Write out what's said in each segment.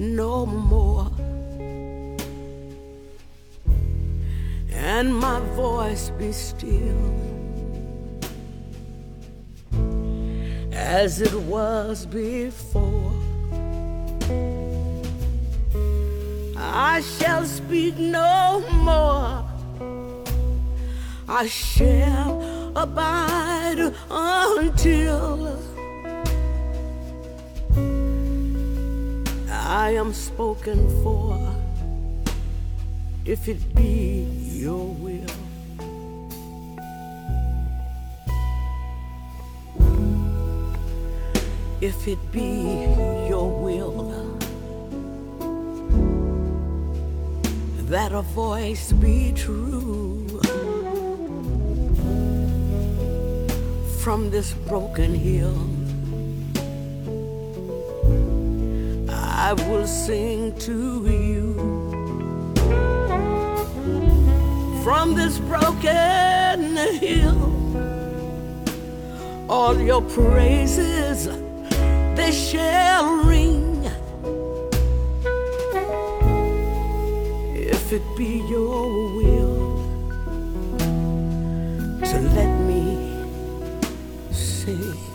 no more, and my voice be still as it was before, I shall speak no more. I shall abide until I am spoken for, if it be your will. If it be your will that a voice be true. from this broken hill. I will sing to you from this broken hill. All your praises they shall ring. If it be your will to let me sing.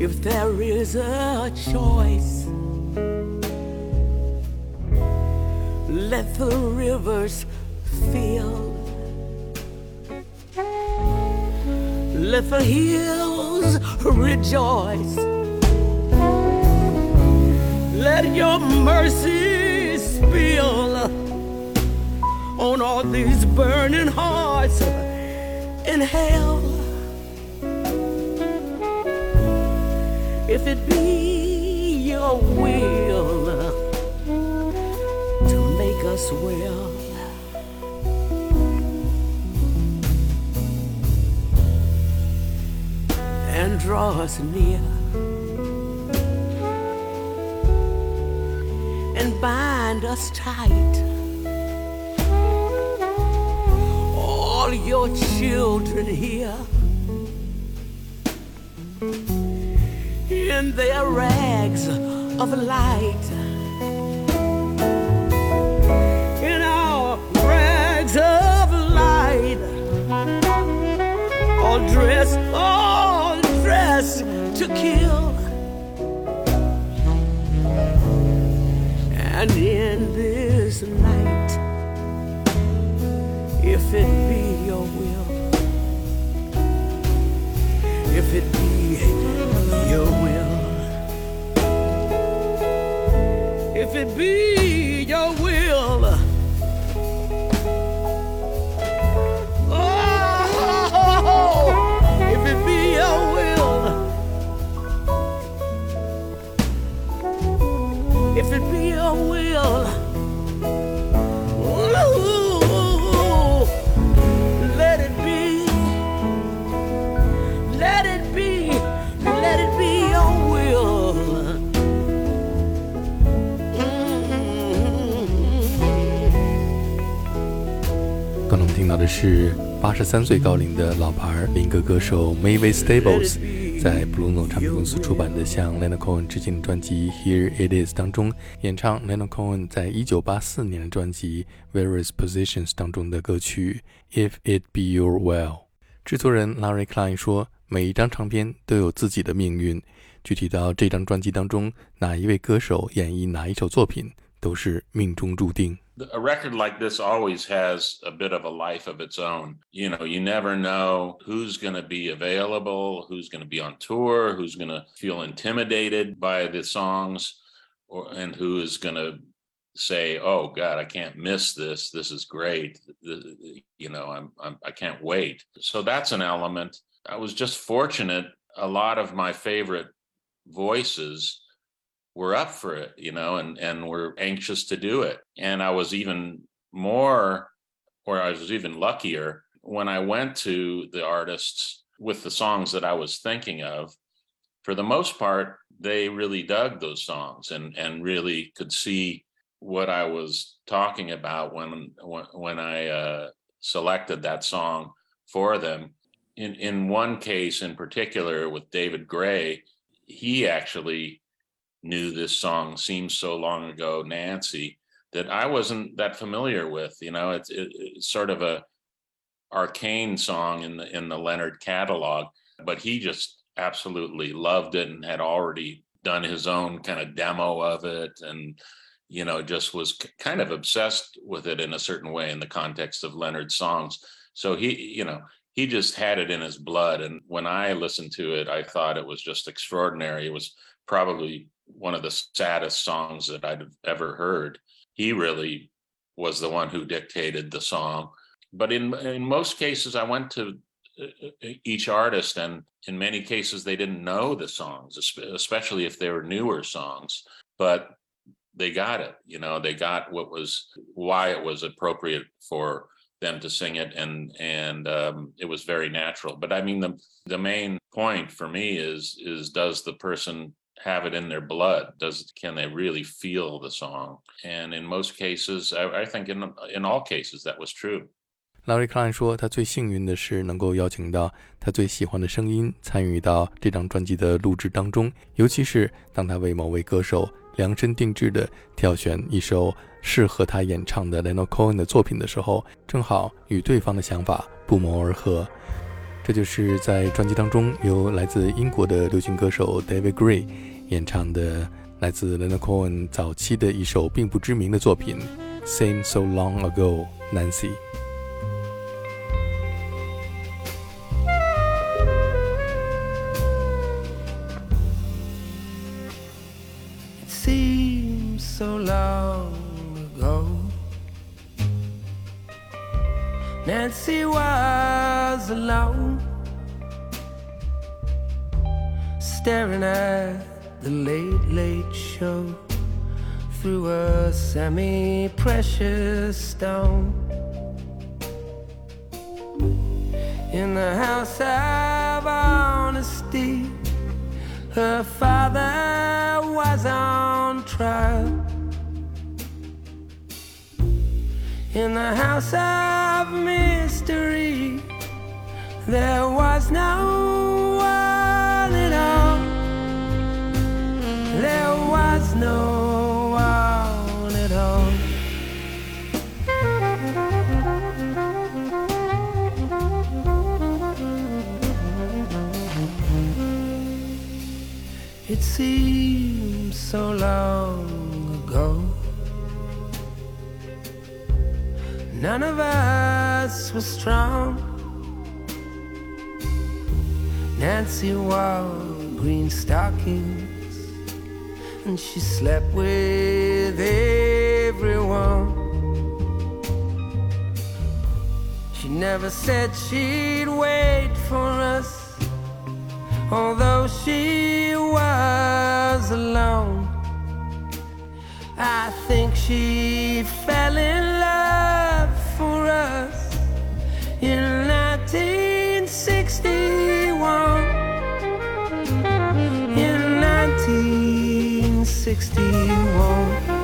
If there is a choice. Let the rivers fill. Let the hills rejoice. Let your mercy spill on all these burning hearts in hell. If it be your will to make us well. And draw us near and bind us tight. All your children here in their rags of light. If 刚才我们听到的是八十三岁高龄的老牌民歌歌手 Mavis Stables，在 b l u e n o 唱片公司出版的向 l e n n o Cohen 致敬的专辑《Here It Is》当中演唱 l e n n o Cohen 在一九八四年的专辑《Various Positions》当中的歌曲《If It Be Your Will》。制作人 Larry Klein 说：“每一张唱片都有自己的命运。具体到这张专辑当中，哪一位歌手演绎哪一首作品，都是命中注定。” A record like this always has a bit of a life of its own. You know, you never know who's going to be available, who's going to be on tour, who's going to feel intimidated by the songs, or and who is going to say, "Oh God, I can't miss this. This is great. You know, I'm, I'm I can't wait." So that's an element. I was just fortunate. A lot of my favorite voices were up for it, you know, and and we're anxious to do it. And I was even more, or I was even luckier when I went to the artists with the songs that I was thinking of. For the most part, they really dug those songs and and really could see what I was talking about when when, when I uh, selected that song for them. In in one case in particular with David Gray, he actually knew this song seems so long ago, Nancy, that I wasn't that familiar with. You know, it's, it, it's sort of a arcane song in the in the Leonard catalog, but he just absolutely loved it and had already done his own kind of demo of it and you know just was kind of obsessed with it in a certain way in the context of Leonard's songs so he you know he just had it in his blood and when i listened to it i thought it was just extraordinary it was probably one of the saddest songs that I'd ever heard. He really was the one who dictated the song. But in in most cases, I went to uh, uh, each artist, and in many cases, they didn't know the songs, especially if they were newer songs. But they got it. You know, they got what was why it was appropriate for them to sing it, and and um, it was very natural. But I mean, the the main point for me is is does the person have it in their blood? Does can they really feel the song? And in most cases, I, I think in in all cases that was true. Larry Klein 说，他最幸运的是能够邀请到他最喜欢的声音参与到这张专辑的录制当中，尤其是当他为某位歌手量身定制的挑选一首适合他演唱的 Leonard Cohen 的作品的时候，正好与对方的想法不谋而合。这就是在专辑当中由来自英国的流行歌手 David Gray 演唱的来自 Leonard Cohen 早期的一首并不知名的作品《Same So Long Ago》，Nancy。So long ago. Nancy was alone, staring at the late, late show through a semi precious stone. In the house of honesty, her father was on trial. In the house of mystery, there was no one at all. There was no one at all. It seems so long None of us was strong. Nancy wore green stockings and she slept with everyone. She never said she'd wait for us, although she was alone. I think she fell in love 1961 in 1961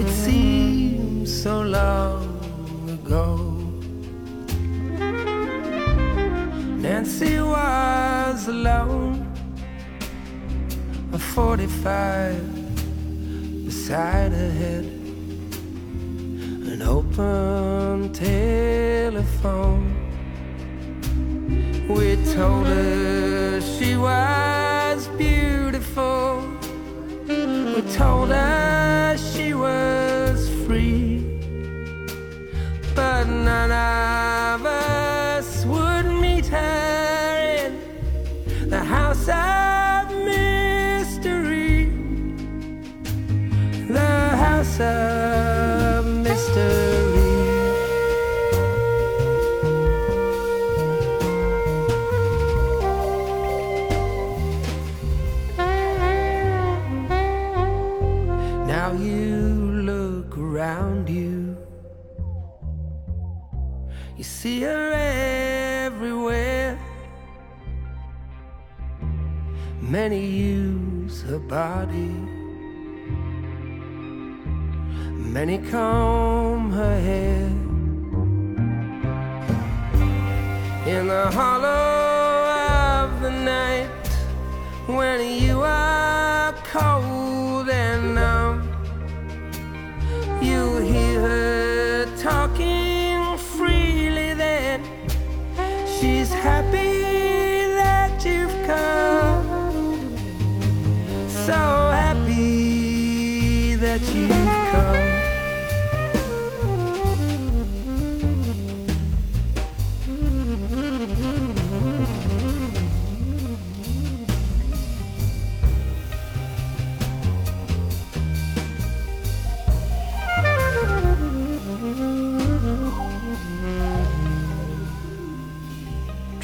It seems so long ago. Nancy was alone 45 beside her head, an open telephone. We told her she was beautiful. We told her she was free. But none of body. Many comb her hair. In the hollow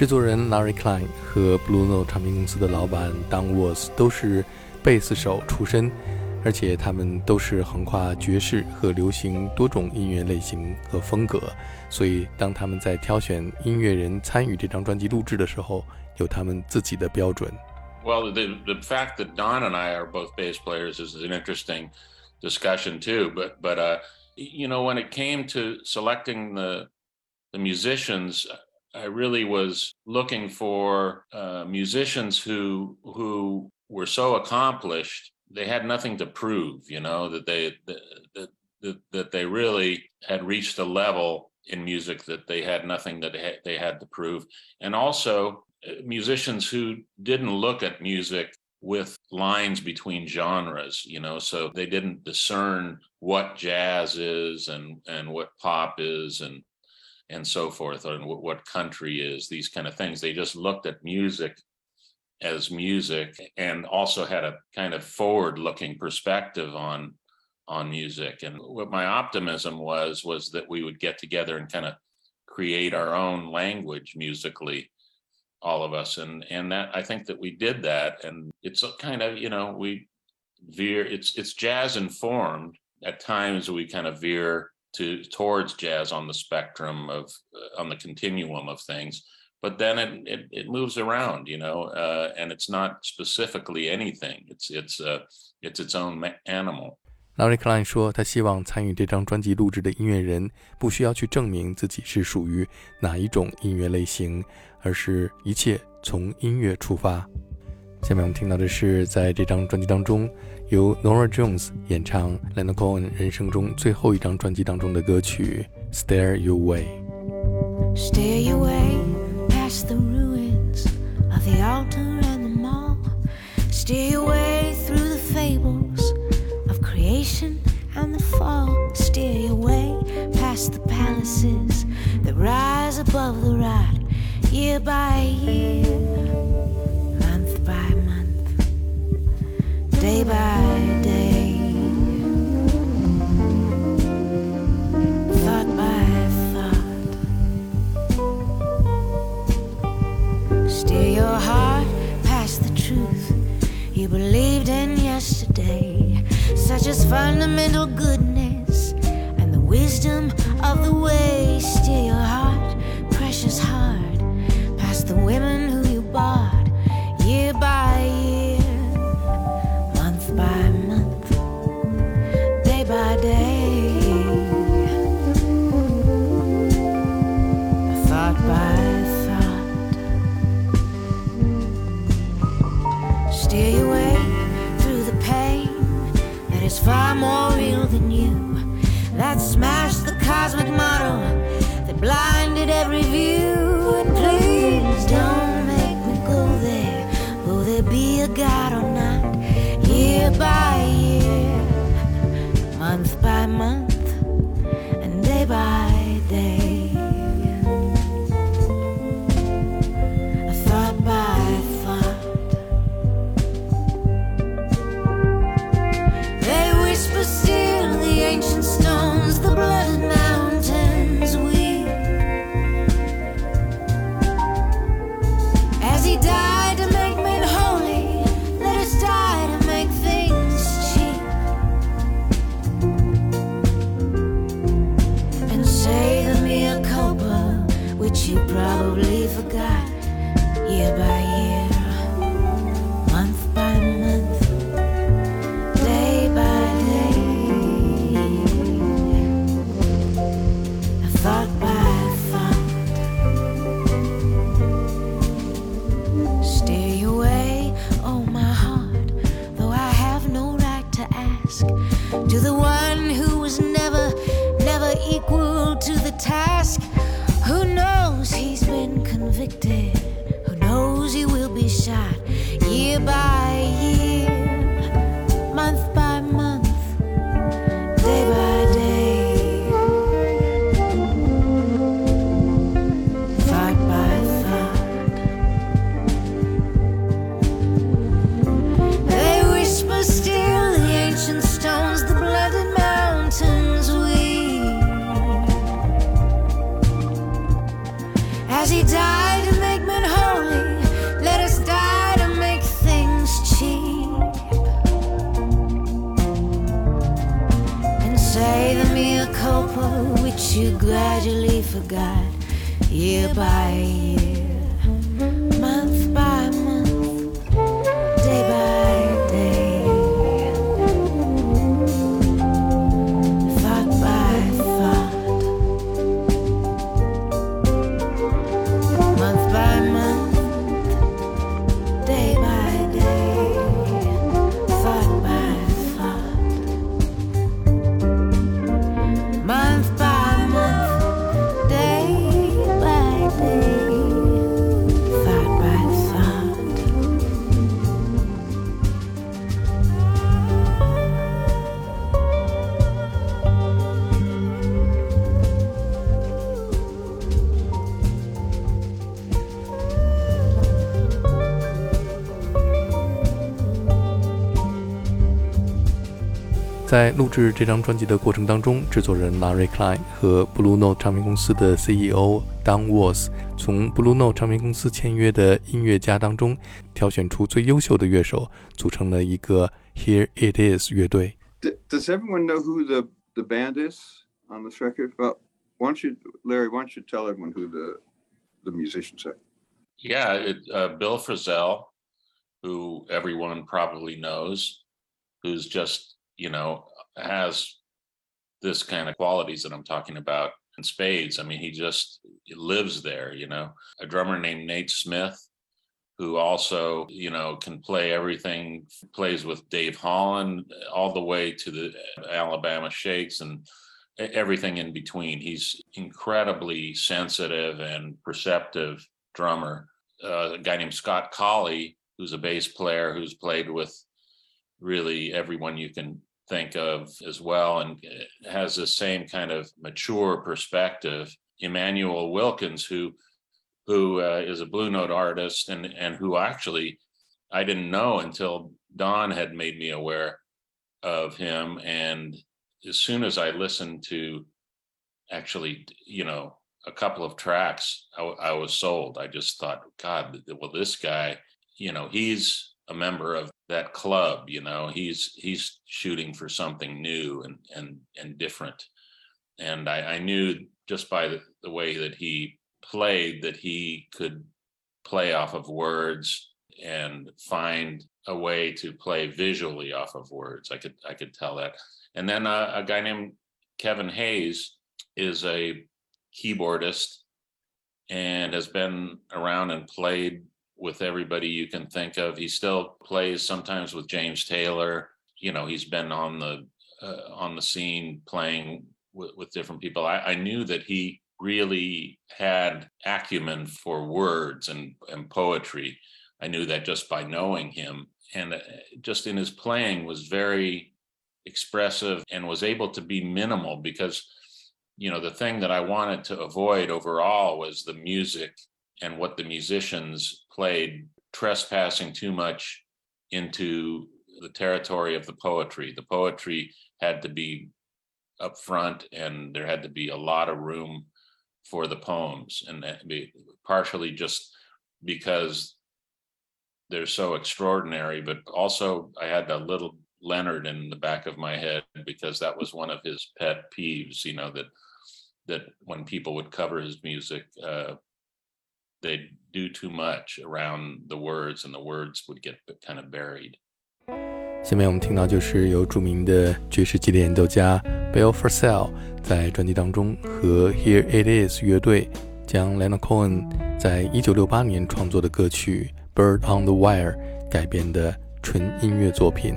制作人 Larry Klein 和 Blue Note 唱片公司的老板 Don Was 都是贝斯手出身，而且他们都是横跨爵士和流行多种音乐类型和风格，所以当他们在挑选音乐人参与这张专辑录制的时候，有他们自己的标准。Well, the the fact that Don and I are both bass players is an interesting discussion too, but but uh, you know when it came to selecting the the musicians. I really was looking for uh, musicians who who were so accomplished they had nothing to prove. You know that they that that, that they really had reached a level in music that they had nothing that they had to prove, and also musicians who didn't look at music with lines between genres you know so they didn't discern what jazz is and and what pop is and and so forth and what country is these kind of things. They just looked at music as music and also had a kind of forward looking perspective on on music. And what my optimism was was that we would get together and kind of create our own language musically all of us. And and that i think that we did that. And it's kind of you know we veer it's it's jazz informed at times we kind of veer to towards jazz on the spectrum of uh, on the continuum of things but then it it, it moves around you know uh, and it's not specifically anything it's it's uh, it's its own animal Larry Klein 说：“他希望参与这张专辑录制的音乐人不需要去证明自己是属于哪一种音乐类型，而是一切从音乐出发。”下面我们听到的是在这张专辑当中 由 Norah Jones 演唱 Leonard Cohen 人生中最后一张专辑当中的歌曲《Steer Your Way》。Stare your way past the ruins of the altar and the mall. Your way through the fables of creation and the fall. Steer your way past the palaces that rise above the rot, year by year, month by month day by day, thought by thought. Steer your heart past the truth you believed in yesterday, such as fundamental goodness and the wisdom of the way. Steer your heart, 在录制这张专辑的过程当中，制作人 Larry Klein 和 Blue Note 唱片公司的 CEO Don Was 从 Blue Note 唱片公司签约的音乐家当中挑选出最优秀的乐手，组成了一个 Here It Is 乐队。Does everyone know who the the band is on this record? Well, why don't you, Larry? Why don't you tell everyone who the the musicians are? Yeah, it, uh, Bill Frisell, who everyone probably knows, who's just you know, has this kind of qualities that I'm talking about in spades. I mean, he just lives there, you know. A drummer named Nate Smith, who also, you know, can play everything, plays with Dave Holland all the way to the Alabama Shakes and everything in between. He's incredibly sensitive and perceptive drummer. Uh, a guy named Scott Colley, who's a bass player who's played with really everyone you can think of as well and uh, has the same kind of mature perspective. Immanuel Wilkins, who who uh, is a blue note artist and and who actually I didn't know until Don had made me aware of him. And as soon as I listened to actually, you know, a couple of tracks, I was sold. I just thought, God, well, this guy, you know, he's a member of that club. You know, he's he's shooting for something new and and and different. And I, I knew just by the, the way that he played that he could play off of words and find a way to play visually off of words. I could I could tell that. And then uh, a guy named Kevin Hays is a keyboardist and has been around and played with everybody you can think of. He still plays sometimes with James Taylor. You know, he's been on the uh, on the scene playing with, with different people. I, I knew that he really had acumen for words and, and poetry. I knew that just by knowing him. and uh, just in his playing was very expressive and was able to be minimal because you know the thing that I wanted to avoid overall was the music and what the musicians played trespassing too much into the territory of the poetry. The poetry had to be up front and there had to be a lot of room for the poems and be partially just because they're so extraordinary but also i had a little leonard in the back of my head because that was one of his pet peeves you know that that when people would cover his music uh, they do too much around the words and the words would get kind of buried 下面我们听到就是由著名的爵士吉他演奏家 Bill Frisell 在专辑当中和 Here It Is 乐队将 Leonard Cohen 在一九六八年创作的歌曲《Bird on the Wire》改编的纯音乐作品。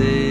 say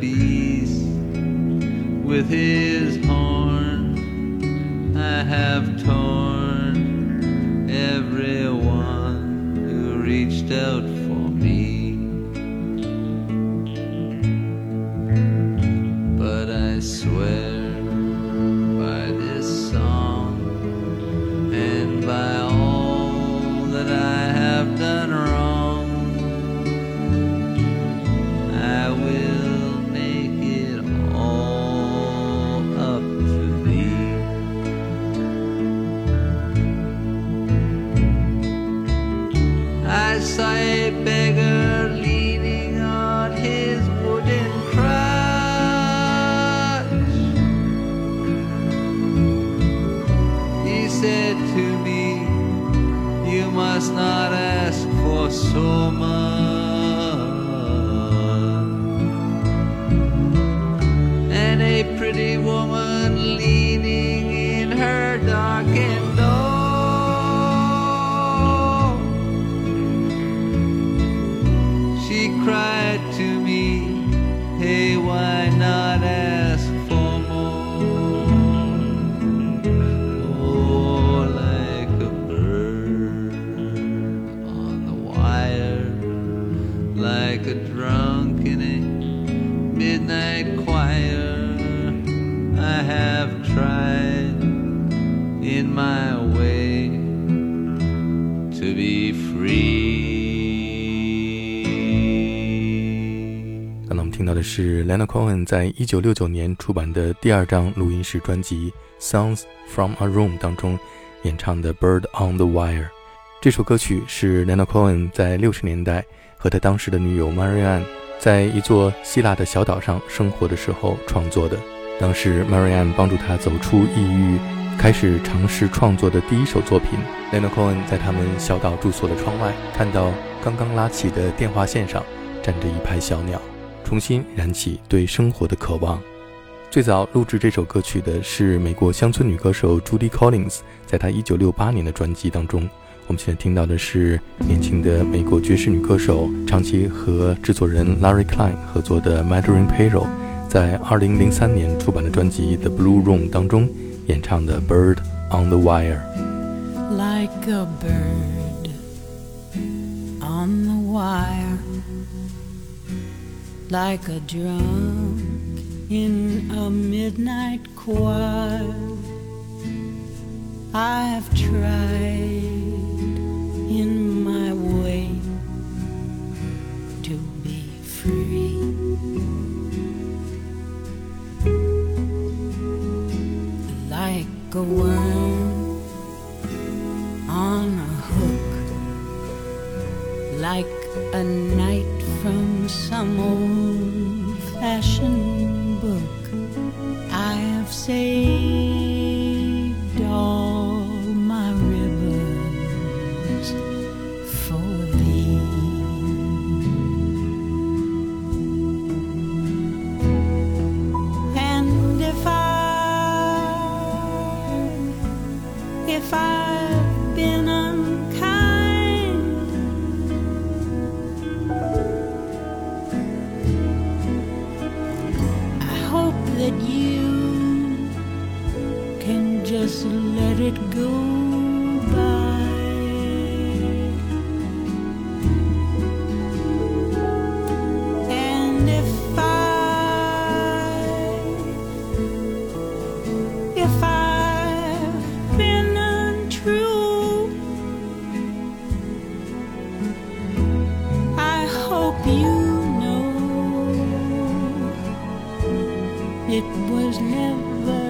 beast with his horn. Woman leaning Leonard Cohen 在一九六九年出版的第二张录音室专辑《Sounds from a Room》当中演唱的《Bird on the Wire》。这首歌曲是 Leonard Cohen 在六十年代和他当时的女友 Marianne 在一座希腊的小岛上生活的时候创作的。当时 Marianne 帮助他走出抑郁，开始尝试创作的第一首作品。Leonard Cohen 在他们小岛住所的窗外，看到刚刚拉起的电话线上站着一排小鸟。重新燃起对生活的渴望。最早录制这首歌曲的是美国乡村女歌手 Judy Collins，在她1968年的专辑当中。我们现在听到的是年轻的美国爵士女歌手，长期和制作人 Larry Klein 合作的 Madeline Payroll，在2003年出版的专辑《The Blue Room》当中演唱的《Bird on the Wire》。like a bird on the wire, like a drunk in a midnight choir. I've tried in my way to be free. Like a worm on a hook like a night from some old fashioned book. I have saved it was never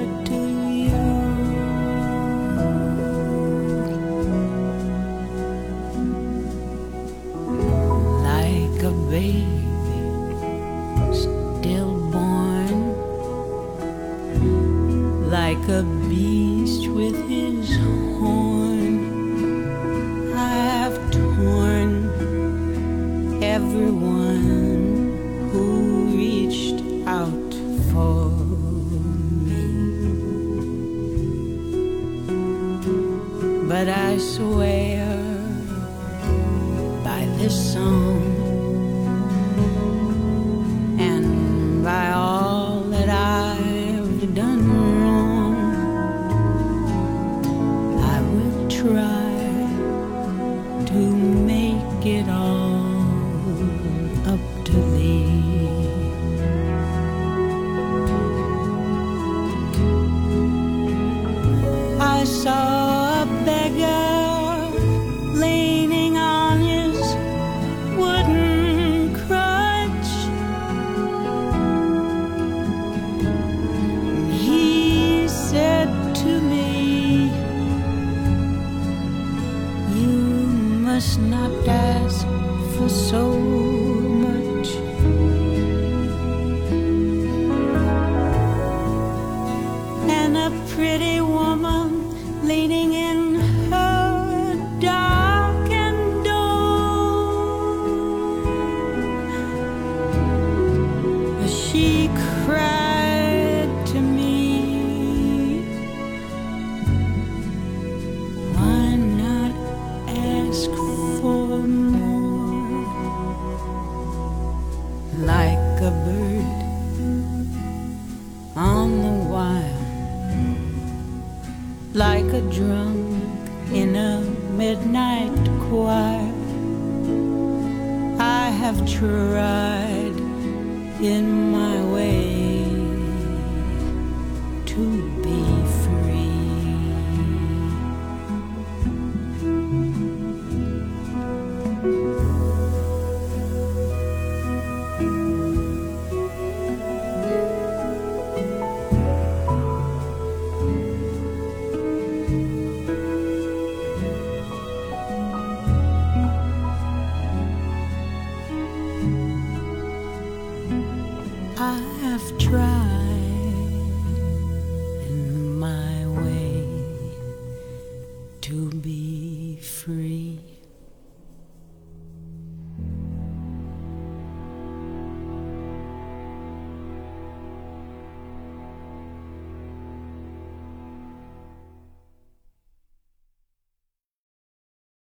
like a drunk in a midnight choir. I have tried in my way to